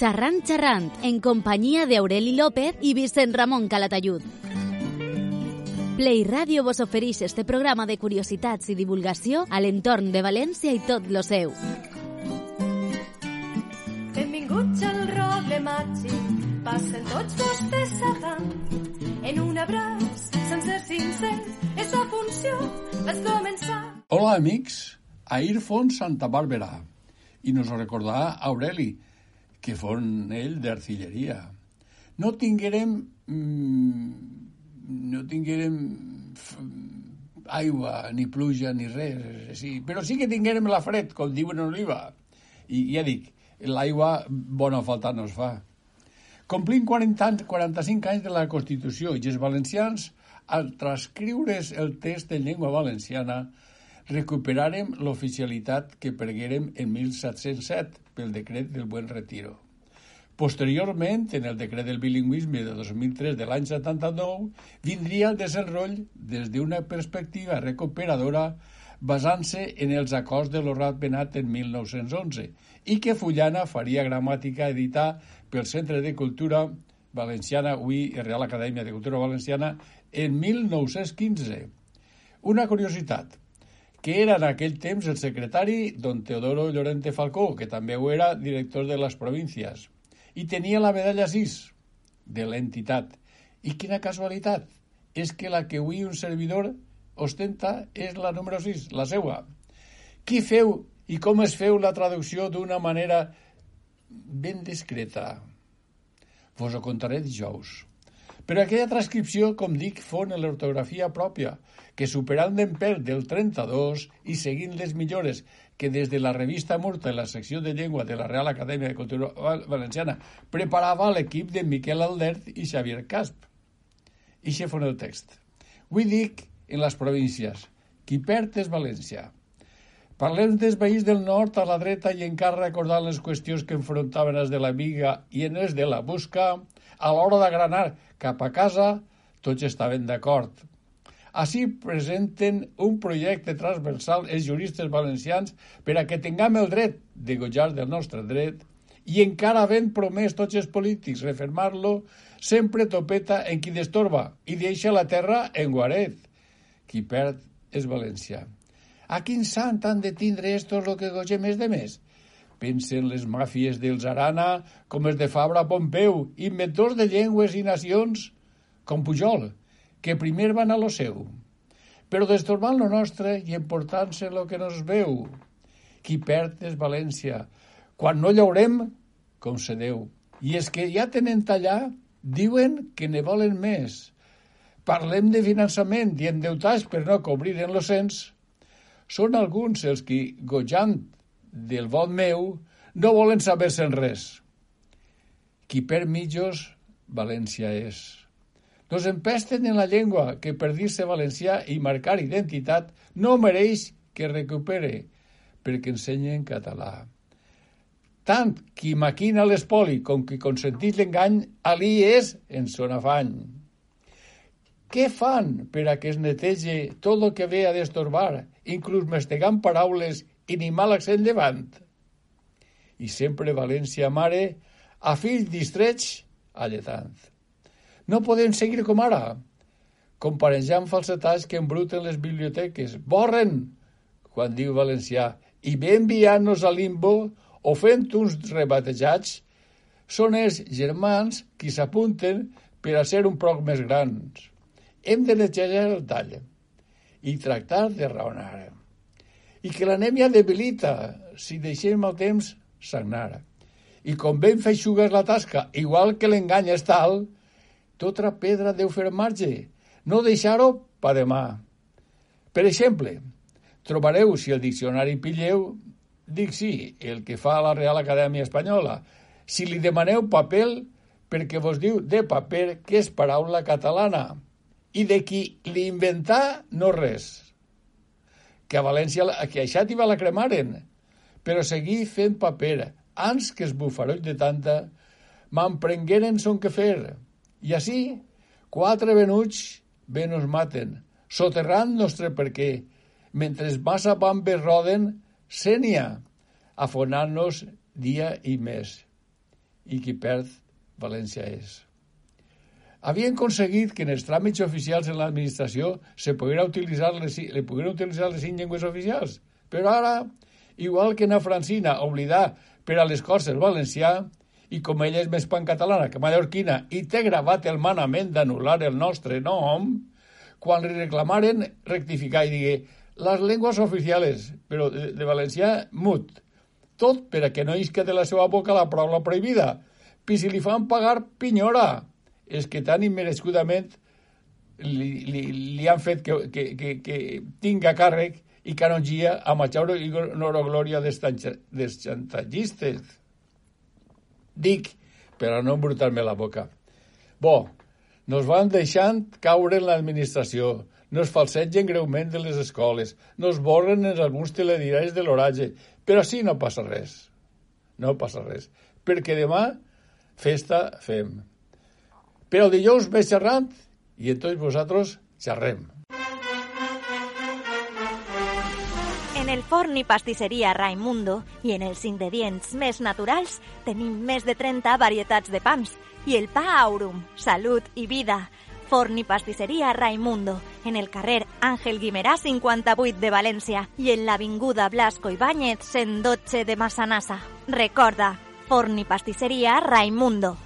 Xerrant xerrant, en companyia d'Aureli López i Vicent Ramon Calatayud. Play Radio vos ofereix este programa de curiositats i divulgació a l'entorn de València i tot lo seu. Benvinguts al roble màgic, passen tots vostès avant. En un abraç, sense sincer, és la funció, vaig començar. Hola, amics. Ahir fon Santa Bàrbara i nos ho recordarà Aureli, que fon ell d'artilleria. No tinguérem... Mm, no tinguérem aigua, ni pluja, ni res, sí. però sí que tinguérem la fred, com diuen en Oliva. I ja dic, l'aigua bona falta no es fa. Complim 40 anys, 45 anys de la Constitució i els valencians, al transcriure's el text en llengua valenciana, recuperarem l'oficialitat que perguérem en 1707 pel decret del Buen Retiro. Posteriorment, en el decret del bilingüisme de 2003 de l'any 79, vindria el desenroll des d'una perspectiva recuperadora basant-se en els acords de l'Horat Benat en 1911 i que Fullana faria gramàtica editar pel Centre de Cultura Valenciana, avui Real Acadèmia de Cultura Valenciana, en 1915. Una curiositat, que era en aquell temps el secretari don Teodoro Llorente Falcó, que també ho era director de les províncies, i tenia la medalla 6 de l'entitat. I quina casualitat, és que la que avui un servidor ostenta és la número 6, la seua. Qui feu i com es feu la traducció d'una manera ben discreta? Vos ho contaré dijous. Però aquella transcripció, com dic, fon l'ortografia pròpia, que superant d'emper del 32 i seguint les millores que des de la revista Murta la secció de llengua de la Real Acadèmia de Cultura Val- Valenciana preparava l'equip de Miquel Aldert i Xavier Casp. I això fon el text. Avui dic en les províncies, qui perd és València. Parlem dels veïns del nord a la dreta i encara recordant les qüestions que enfrontaven els de la Viga i en els de la Busca, a l'hora d'agranar cap a casa, tots estaven d'acord. Així presenten un projecte transversal els juristes valencians per a que tinguem el dret de gojar del nostre dret i encara havent promès tots els polítics refermar-lo, sempre topeta en qui destorba i deixa la terra en guaret. Qui perd és València. A quin sant han de tindre estos lo que gogem és de més? Pensen les màfies dels Arana com els de Fabra Pompeu, inventors de llengües i nacions, com Pujol, que primer van a lo seu. Però destorbant lo nostre i emportant-se lo que nos veu. Qui perd és València. Quan no llaurem, com se deu. I és que ja tenen tallar, diuen que ne volen més. Parlem de finançament i endeutats per no cobrir en lo cens. Són alguns els qui, gojant del vot meu, no volen saber-se'n res. Qui per mitjos, València és. Nos empesten en la llengua que per dir-se valencià i marcar identitat no mereix que recupere, perquè ensenyen català. Tant qui maquina l'espoli com qui consentís l'engany, ali és en son afany. Què fan per a que es netege tot el que ve a destorbar, inclús mastegant paraules i mal accent llevant? I sempre València mare, a fills distrets, alletant. No podem seguir com ara, comparejant falsetats que embruten les biblioteques. Borren, quan diu valencià, i ve enviant-nos a limbo o fent uns rebatejats, són els germans qui s'apunten per a ser un poc més grans. Hem de netejar el tall i tractar de raonar. I que l'anèmia debilita si deixem el temps sagnar. I com ben feixugues la tasca, igual que l'engany és tal, tota pedra deu fer marge, no deixar-ho pa demà. Per exemple, trobareu, si el diccionari pilleu, dic sí, el que fa la Real Acadèmia Espanyola. Si li demaneu paper, perquè vos diu de paper que és paraula catalana i de qui li inventà no res. Que a València, que a Xàtiva la cremaren, però seguir fent paper, ans que es bufaroll de tanta, m'emprengueren son que fer. I així, quatre venuts bé nos maten, soterrant nostre perquè, mentre massa bambes roden, sènia, afonant-nos dia i mes. I qui perd, València és. Havien aconseguit que en els tràmits oficials en l'administració se poguera utilitzar les, le pogueren utilitzar les cinc llengües oficials, però ara, igual que na Francina, oblidar per a les Corts el valencià, i com ella és més pancatalana que mallorquina i té gravat el manament d'anul·lar el nostre nom, quan li reclamaren rectificar i digué les llengües oficials, però de, de valencià mut, tot per a que no isca de la seva boca la paraula prohibida, i si li fan pagar pinyora, és que tan immerescudament li, li, li han fet que, que, que, que tinga càrrec i canongia a Machauro i Noroglòria dels xantallistes. Dic, per a no embrutar-me la boca. Bo, nos van deixant caure en l'administració, nos falsegen greument de les escoles, nos borren en alguns telediaris de l'oratge, però sí no passa res. No passa res. Perquè demà festa fem. Però dijous més xerrant i entonces vosaltres xerrem. En el forn i pastisseria Raimundo i en els ingredients més naturals tenim més de 30 varietats de pans i el pa Aurum, salut i vida. Forn i pastisseria Raimundo, en el carrer Àngel Guimerà 58 de València i en l'avinguda Blasco Ibáñez 112 de Massanassa. Recorda, forn i pastisseria Raimundo.